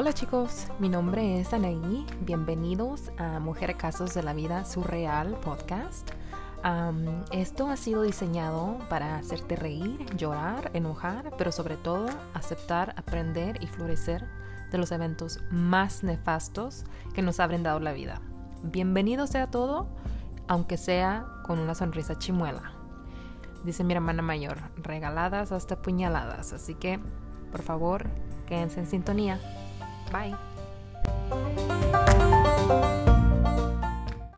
Hola chicos, mi nombre es Anaí. Bienvenidos a Mujer Casos de la Vida Surreal Podcast. Esto ha sido diseñado para hacerte reír, llorar, enojar, pero sobre todo aceptar, aprender y florecer de los eventos más nefastos que nos ha brindado la vida. Bienvenido sea todo, aunque sea con una sonrisa chimuela. Dice mi hermana mayor, regaladas hasta puñaladas. Así que, por favor, quédense en sintonía. Bye.